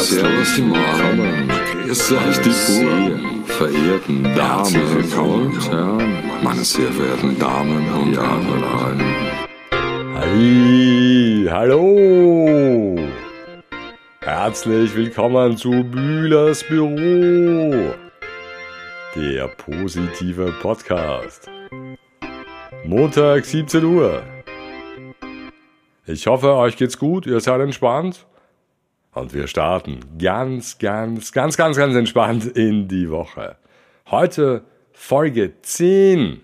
Servus die Morgen, grüß euch die Buren, verehrten Damen und Herren, meine sehr verehrten Damen und Herren. Halli, hallo! Herzlich willkommen zu Bühlers Büro, der positive Podcast. Montag 17 Uhr. Ich hoffe, euch geht's gut, ihr seid entspannt. Und wir starten ganz, ganz, ganz, ganz, ganz entspannt in die Woche. Heute Folge 10.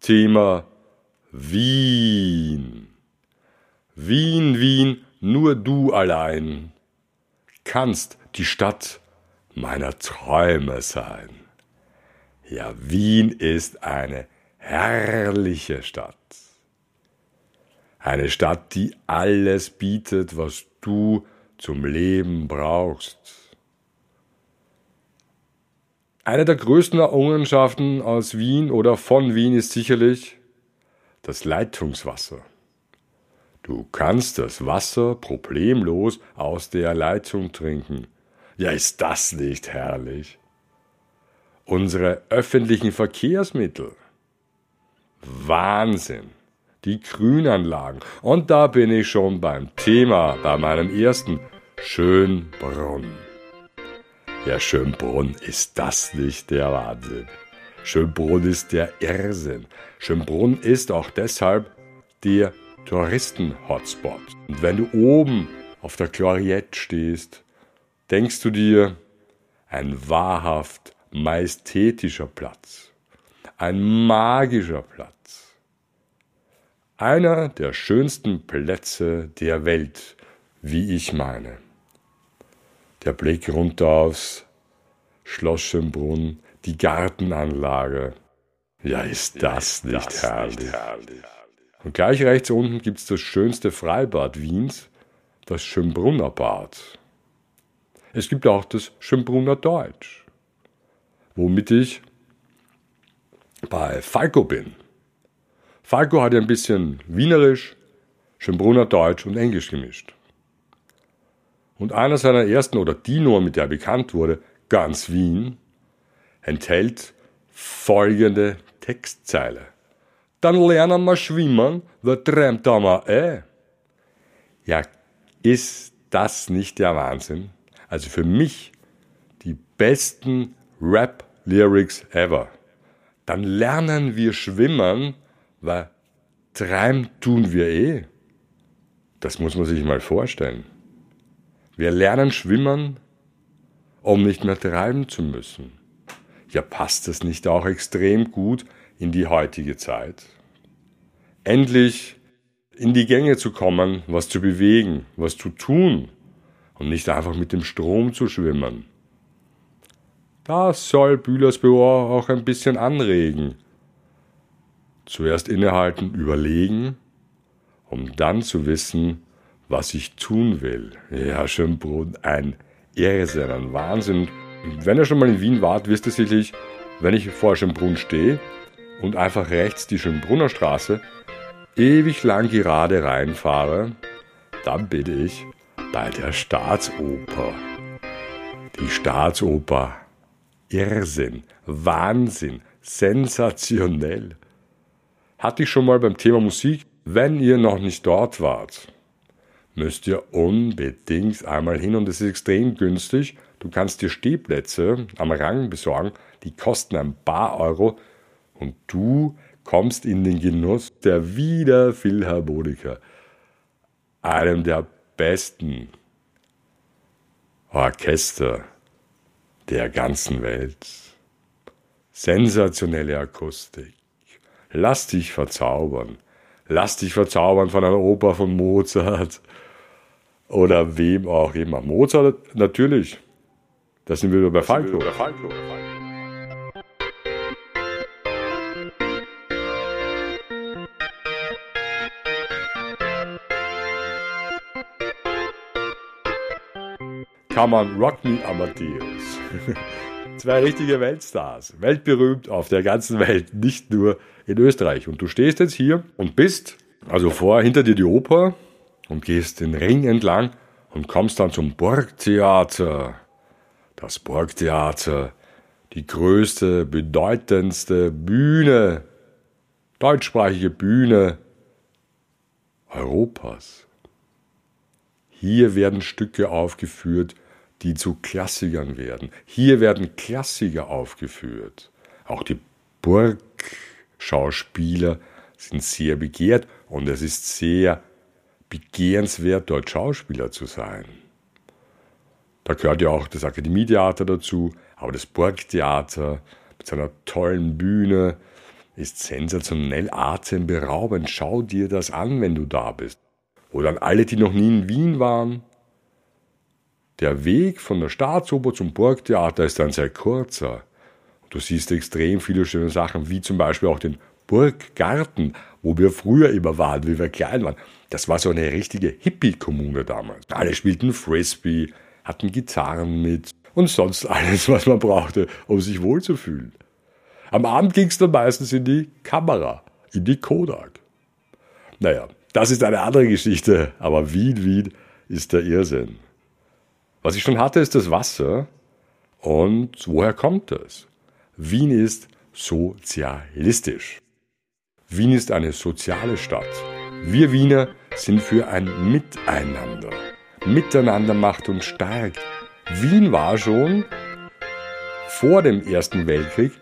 Thema Wien. Wien, Wien, nur du allein kannst die Stadt meiner Träume sein. Ja, Wien ist eine herrliche Stadt. Eine Stadt, die alles bietet, was du zum Leben brauchst. Eine der größten Errungenschaften aus Wien oder von Wien ist sicherlich das Leitungswasser. Du kannst das Wasser problemlos aus der Leitung trinken. Ja, ist das nicht herrlich? Unsere öffentlichen Verkehrsmittel. Wahnsinn die Grünanlagen. Und da bin ich schon beim Thema, bei meinem ersten Schönbrunn. Ja, Schönbrunn, ist das nicht der Wahnsinn? Schönbrunn ist der Irrsinn. Schönbrunn ist auch deshalb der Touristen-Hotspot. Und wenn du oben auf der Gloriette stehst, denkst du dir, ein wahrhaft majestätischer Platz, ein magischer Platz. Einer der schönsten Plätze der Welt, wie ich meine. Der Blick runter aufs Schloss Schönbrunn, die Gartenanlage. Ja, ist das, ja, ist nicht, das herrlich. nicht herrlich. Und gleich rechts unten gibt es das schönste Freibad Wiens, das Schönbrunner Bad. Es gibt auch das Schönbrunner Deutsch, womit ich bei Falco bin. Falco hat ein bisschen Wienerisch, Schönbrunner Deutsch und Englisch gemischt. Und einer seiner ersten oder die Nummer, mit der er bekannt wurde, Ganz Wien, enthält folgende Textzeile. Dann lernen wir schwimmen, wer träumt da mal eh? Ja, ist das nicht der Wahnsinn? Also für mich die besten Rap-Lyrics ever. Dann lernen wir schwimmen, weil treiben tun wir eh. Das muss man sich mal vorstellen. Wir lernen schwimmen, um nicht mehr treiben zu müssen. Ja, passt das nicht auch extrem gut in die heutige Zeit? Endlich in die Gänge zu kommen, was zu bewegen, was zu tun und nicht einfach mit dem Strom zu schwimmen. Das soll Bühlers Büro auch ein bisschen anregen Zuerst innehalten, überlegen, um dann zu wissen, was ich tun will. Ja, Schönbrunn, ein Irrsinn, ein Wahnsinn. Wenn ihr schon mal in Wien wart, wisst ihr sicherlich, wenn ich vor Schönbrunn stehe und einfach rechts die Schönbrunner Straße ewig lang gerade reinfahre, dann bin ich bei der Staatsoper. Die Staatsoper. Irrsinn, Wahnsinn, sensationell hatte ich schon mal beim Thema Musik. Wenn ihr noch nicht dort wart, müsst ihr unbedingt einmal hin und es ist extrem günstig. Du kannst dir Stehplätze am Rang besorgen, die kosten ein paar Euro und du kommst in den Genuss der Wiener Philharmoniker, einem der besten Orchester der ganzen Welt. Sensationelle Akustik. Lass dich verzaubern. Lass dich verzaubern von einer Oper von Mozart oder wem auch immer. Mozart natürlich. Das sind wir bei Falco. Bei Falco. Come on, rock me, Amadeus. Zwei richtige Weltstars. Weltberühmt auf der ganzen Welt, nicht nur in Österreich. Und du stehst jetzt hier und bist, also vor, hinter dir die Oper und gehst den Ring entlang und kommst dann zum Burgtheater. Das Burgtheater, die größte, bedeutendste Bühne, deutschsprachige Bühne Europas. Hier werden Stücke aufgeführt, die zu Klassikern werden. Hier werden Klassiker aufgeführt. Auch die Burgschauspieler sind sehr begehrt und es ist sehr begehrenswert, dort Schauspieler zu sein. Da gehört ja auch das Akademietheater dazu, aber das Burgtheater mit seiner tollen Bühne ist sensationell atemberaubend. Schau dir das an, wenn du da bist. Oder an alle, die noch nie in Wien waren. Der Weg von der Staatsoper zum Burgtheater ist ein sehr kurzer. Du siehst extrem viele schöne Sachen, wie zum Beispiel auch den Burggarten, wo wir früher immer waren, wie wir klein waren. Das war so eine richtige Hippie-Kommune damals. Alle spielten Frisbee, hatten Gitarren mit und sonst alles, was man brauchte, um sich wohlzufühlen. Am Abend ging es dann meistens in die Kamera, in die Kodak. Naja, das ist eine andere Geschichte, aber Wien, Wien ist der Irrsinn. Was ich schon hatte, ist das Wasser. Und woher kommt das? Wien ist sozialistisch. Wien ist eine soziale Stadt. Wir Wiener sind für ein Miteinander. Miteinander macht uns stark. Wien war schon vor dem Ersten Weltkrieg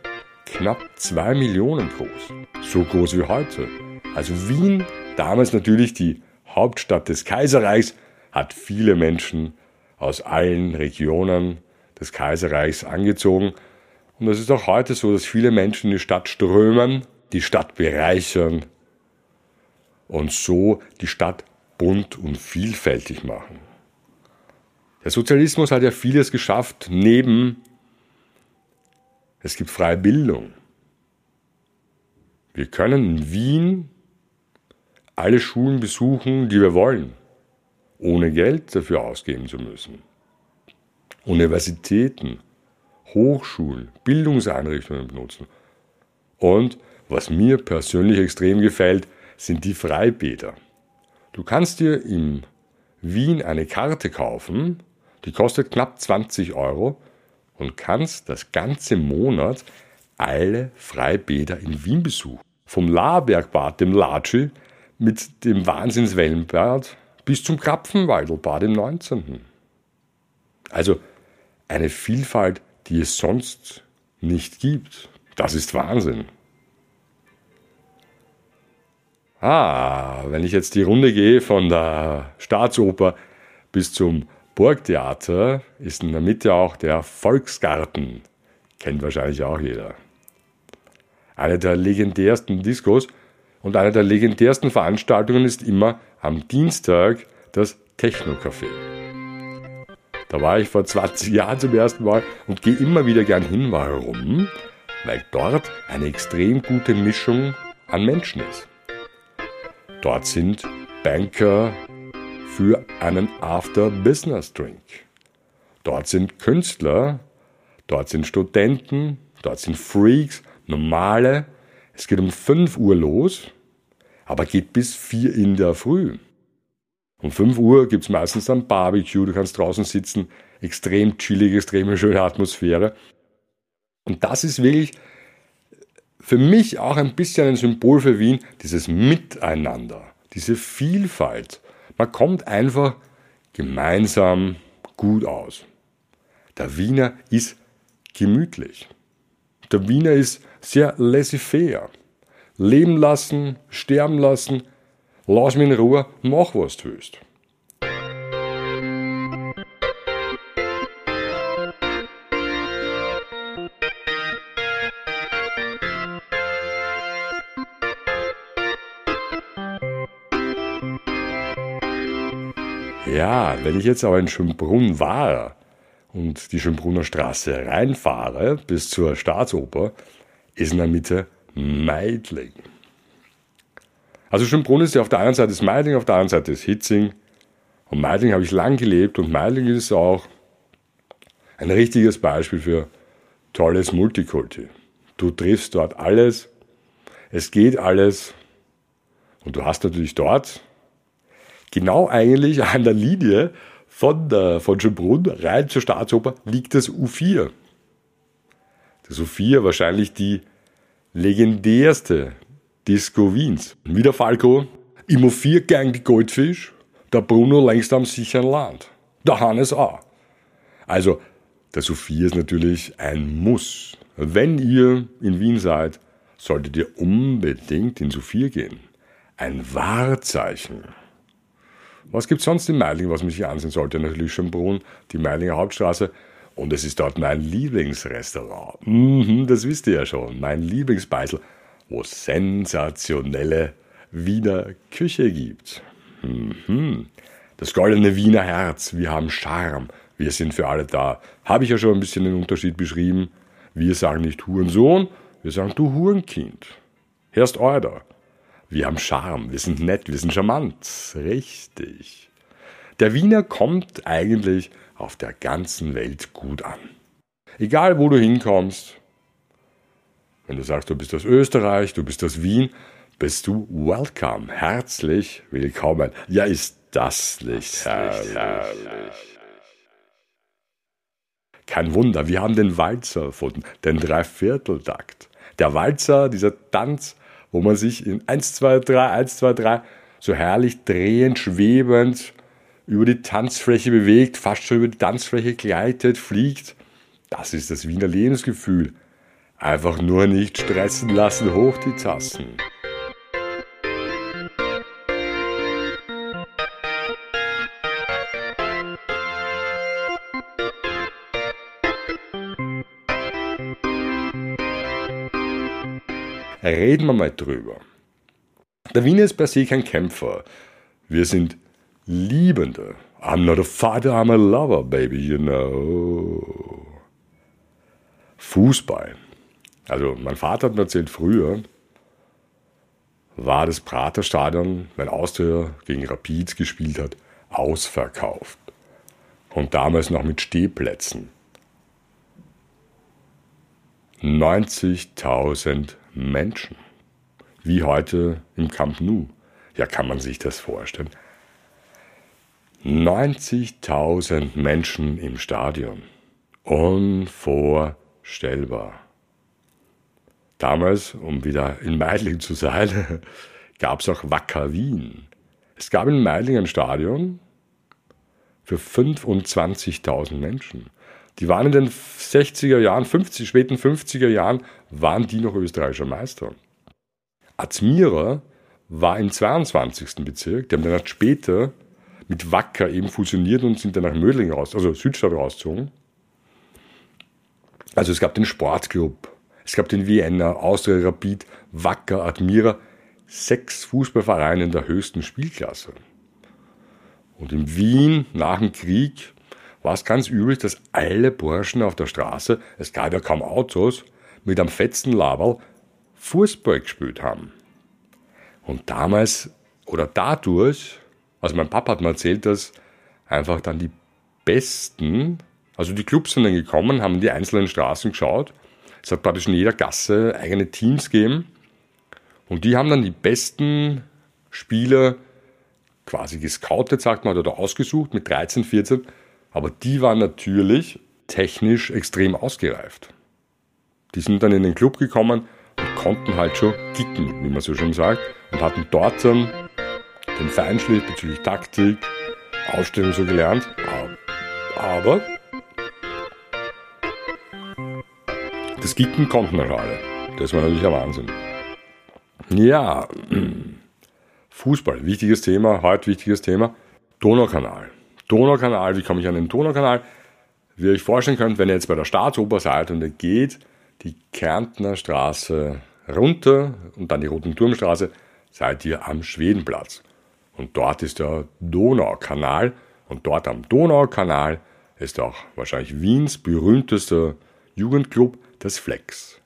knapp zwei Millionen groß. So groß wie heute. Also Wien, damals natürlich die Hauptstadt des Kaiserreichs, hat viele Menschen aus allen Regionen des Kaiserreichs angezogen. Und es ist auch heute so, dass viele Menschen in die Stadt strömen die Stadt bereichern und so die Stadt bunt und vielfältig machen. Der Sozialismus hat ja vieles geschafft, neben es gibt freie Bildung. Wir können in Wien alle Schulen besuchen, die wir wollen, ohne Geld dafür ausgeben zu müssen. Universitäten, Hochschulen, Bildungseinrichtungen benutzen. Und was mir persönlich extrem gefällt, sind die Freibäder. Du kannst dir in Wien eine Karte kaufen, die kostet knapp 20 Euro und kannst das ganze Monat alle Freibäder in Wien besuchen. Vom Labergbad, dem Latschi, mit dem Wahnsinnswellenbad bis zum Krapfenwaldelbad im 19. Also eine Vielfalt, die es sonst nicht gibt. Das ist Wahnsinn. Ah, wenn ich jetzt die Runde gehe von der Staatsoper bis zum Burgtheater, ist in der Mitte auch der Volksgarten. Kennt wahrscheinlich auch jeder. Eine der legendärsten Diskos und eine der legendärsten Veranstaltungen ist immer am Dienstag das Techno-Café. Da war ich vor 20 Jahren zum ersten Mal und gehe immer wieder gern hin. Warum? Weil dort eine extrem gute Mischung an Menschen ist. Dort sind Banker für einen After-Business-Drink. Dort sind Künstler, dort sind Studenten, dort sind Freaks, normale. Es geht um 5 Uhr los, aber geht bis 4 in der Früh. Um 5 Uhr gibt es meistens ein Barbecue, du kannst draußen sitzen, extrem chillig, extrem schöne Atmosphäre. Und das ist wirklich für mich auch ein bisschen ein Symbol für Wien, dieses Miteinander, diese Vielfalt. Man kommt einfach gemeinsam gut aus. Der Wiener ist gemütlich. Der Wiener ist sehr laissez-faire. Leben lassen, sterben lassen, lass mich in Ruhe, mach was du willst. Ja, wenn ich jetzt aber in Schönbrunn war und die Schönbrunner Straße reinfahre bis zur Staatsoper, ist in der Mitte Meidling. Also Schönbrunn ist ja auf der einen Seite ist Meidling, auf der anderen Seite ist Hitzing. Und Meidling habe ich lang gelebt und Meidling ist auch ein richtiges Beispiel für tolles Multikulti. Du triffst dort alles, es geht alles und du hast natürlich dort genau eigentlich an der Linie Von, der, von Schönbrunn rein zur Staatsoper liegt das U4. Das U4 wahrscheinlich die legendärste Disco Wiens. Wie der Falco, im U4 gang die Goldfisch, der Bruno längst am sicheren Land. Der Hannes auch. Also, das U4 ist natürlich ein Muss. Wenn ihr in Wien seid, solltet ihr unbedingt ins U4 gehen. Ein Wahrzeichen. Was gibt's sonst in Meidling, was mich hier ansehen sollte? Natürlich Schönbrunn, die Meidlinger Hauptstraße. Und es ist dort mein Lieblingsrestaurant. Mhm, das wisst ihr ja schon. Mein Lieblingsbeitel, wo es sensationelle Wiener Küche gibt. Mhm. Das goldene Wiener Herz. Wir haben Charme. Wir sind für alle da. Habe ich ja schon ein bisschen den Unterschied beschrieben. Wir sagen nicht Hurensohn, wir sagen du Hurenkind. Hörst euer. Wir haben Charme, wir sind nett, wir sind charmant. Richtig. Der Wiener kommt eigentlich auf der ganzen Welt gut an. Egal wo du hinkommst, wenn du sagst, du bist aus Österreich, du bist aus Wien, bist du welcome, herzlich willkommen. Ja, ist das nicht herrlich? herrlich. Kein Wunder, wir haben den Walzer erfunden, den Dreivierteltakt. Der Walzer, dieser Tanz, wo man sich in 1, 2, 3, 1, 2, 3 so herrlich drehend, schwebend über die Tanzfläche bewegt, fast schon über die Tanzfläche gleitet, fliegt. Das ist das Wiener Lebensgefühl. Einfach nur nicht stressen lassen, hoch die Tassen. Reden wir mal drüber. Der Wiener ist per se kein Kämpfer. Wir sind Liebende. I'm not a fighter, I'm a lover, baby, you know. Fußball. Also, mein Vater hat mir erzählt, früher war das Praterstadion, wenn Austria gegen Rapid gespielt hat, ausverkauft. Und damals noch mit Stehplätzen. 90.000 Menschen. Wie heute im Camp Nou. Ja, kann man sich das vorstellen? 90.000 Menschen im Stadion. Unvorstellbar. Damals, um wieder in Meidling zu sein, gab es auch Wacker Wien. Es gab in Meidling ein Stadion für 25.000 Menschen. Die waren in den 60er Jahren, 50, späten 50er Jahren, waren die noch österreichischer Meister. Azmira war im 22. Bezirk, die haben dann später mit Wacker eben fusioniert und sind dann nach Mödling raus, also Südstadt rausgezogen. Also es gab den Sportclub, es gab den Vienna, Austria Rapid, Wacker, Admira, sechs Fußballvereine in der höchsten Spielklasse. Und in Wien nach dem Krieg war es ganz üblich, dass alle Burschen auf der Straße, es gab ja kaum Autos, mit einem fetzen Laberl Fußball gespielt haben. Und damals oder dadurch also mein Papa hat mir erzählt, dass einfach dann die Besten, also die Clubs sind dann gekommen, haben die einzelnen Straßen geschaut. Es hat praktisch in jeder Gasse eigene Teams gegeben. Und die haben dann die besten Spieler quasi gescoutet, sagt man, oder ausgesucht mit 13, 14. Aber die waren natürlich technisch extrem ausgereift. Die sind dann in den Club gekommen und konnten halt schon kicken, wie man so schon sagt, und hatten dort dann den Feinschliff bezüglich Taktik, Aufstellung so gelernt. Aber das Gicken konnten wir alle. Das war natürlich ein Wahnsinn. Ja, Fußball, wichtiges Thema, heute wichtiges Thema. Donaukanal. Donaukanal, wie komme ich an den Donaukanal? Wie ihr euch vorstellen könnt, wenn ihr jetzt bei der Staatsoper seid und ihr geht die Kärntner Straße runter und dann die Roten Turmstraße, seid ihr am Schwedenplatz. Und dort ist der Donaukanal. Und dort am Donaukanal ist auch wahrscheinlich Wiens berühmtester Jugendclub, das Flex.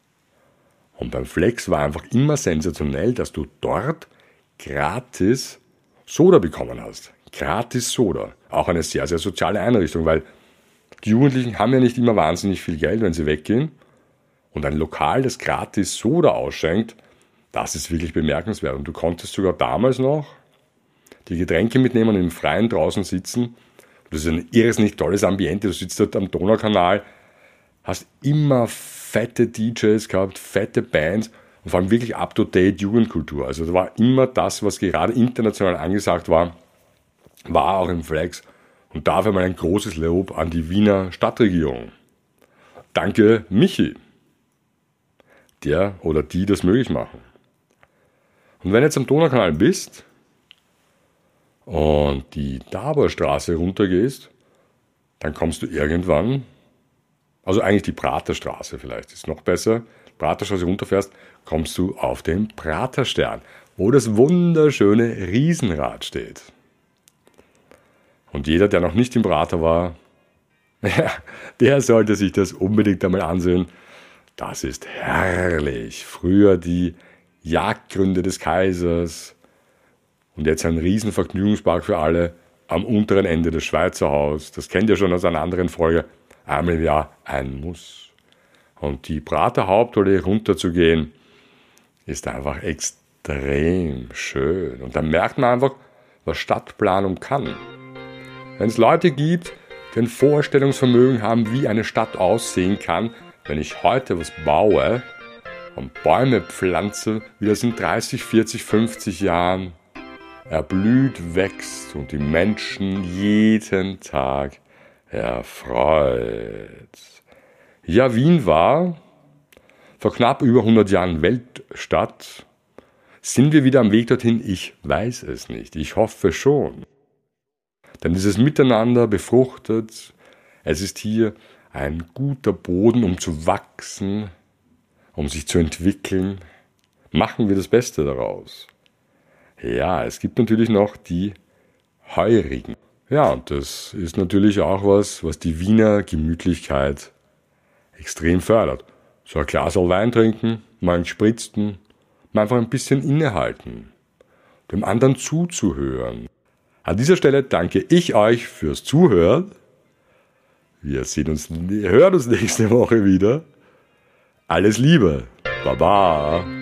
Und beim Flex war einfach immer sensationell, dass du dort gratis Soda bekommen hast. Gratis Soda. Auch eine sehr, sehr soziale Einrichtung, weil die Jugendlichen haben ja nicht immer wahnsinnig viel Geld, wenn sie weggehen. Und ein Lokal, das gratis Soda ausschenkt, das ist wirklich bemerkenswert. Und du konntest sogar damals noch die Getränke mitnehmen und im Freien draußen sitzen. Das ist ein nicht tolles Ambiente. Du sitzt dort am Donaukanal, hast immer fette DJs gehabt, fette Bands und vor allem wirklich up-to-date Jugendkultur. Also da war immer das, was gerade international angesagt war, war auch im Flex. Und dafür mal ein großes Lob an die Wiener Stadtregierung. Danke, Michi, der oder die das möglich machen. Und wenn du jetzt am Donaukanal bist und die Daberstraße runtergehst, dann kommst du irgendwann, also eigentlich die Praterstraße vielleicht, ist noch besser, Praterstraße runterfährst, kommst du auf den Praterstern, wo das wunderschöne Riesenrad steht. Und jeder, der noch nicht im Prater war, der sollte sich das unbedingt einmal ansehen. Das ist herrlich. Früher die Jagdgründe des Kaisers und jetzt ein Riesenvergnügungspark für alle am unteren Ende des Schweizer Haus. Das kennt ihr schon aus einer anderen Folge. Einmal im Jahr ein Muss. Und die Prater Hauptallee runterzugehen, ist einfach extrem schön. Und da merkt man einfach, was Stadtplanung kann. Wenn es Leute gibt, die ein Vorstellungsvermögen haben, wie eine Stadt aussehen kann, wenn ich heute was baue und Bäume pflanze, wie das in 30, 40, 50 Jahren erblüht, wächst und die Menschen jeden Tag erfreut. Ja, Wien war vor knapp über 100 Jahren Weltstadt. Sind wir wieder am Weg dorthin? Ich weiß es nicht. Ich hoffe schon. Denn dieses Miteinander befruchtet. Es ist hier ein guter Boden, um zu wachsen, um sich zu entwickeln. Machen wir das Beste daraus. Ja, es gibt natürlich noch die Heurigen. Ja, und das ist natürlich auch was, was die Wiener Gemütlichkeit extrem fördert. So ein Glas Wein trinken, mal einen Spritzen, mal einfach ein bisschen innehalten, dem anderen zuzuhören. An dieser Stelle danke ich euch fürs Zuhören. Wir sehen uns, hören uns nächste Woche wieder. Alles Liebe. Baba.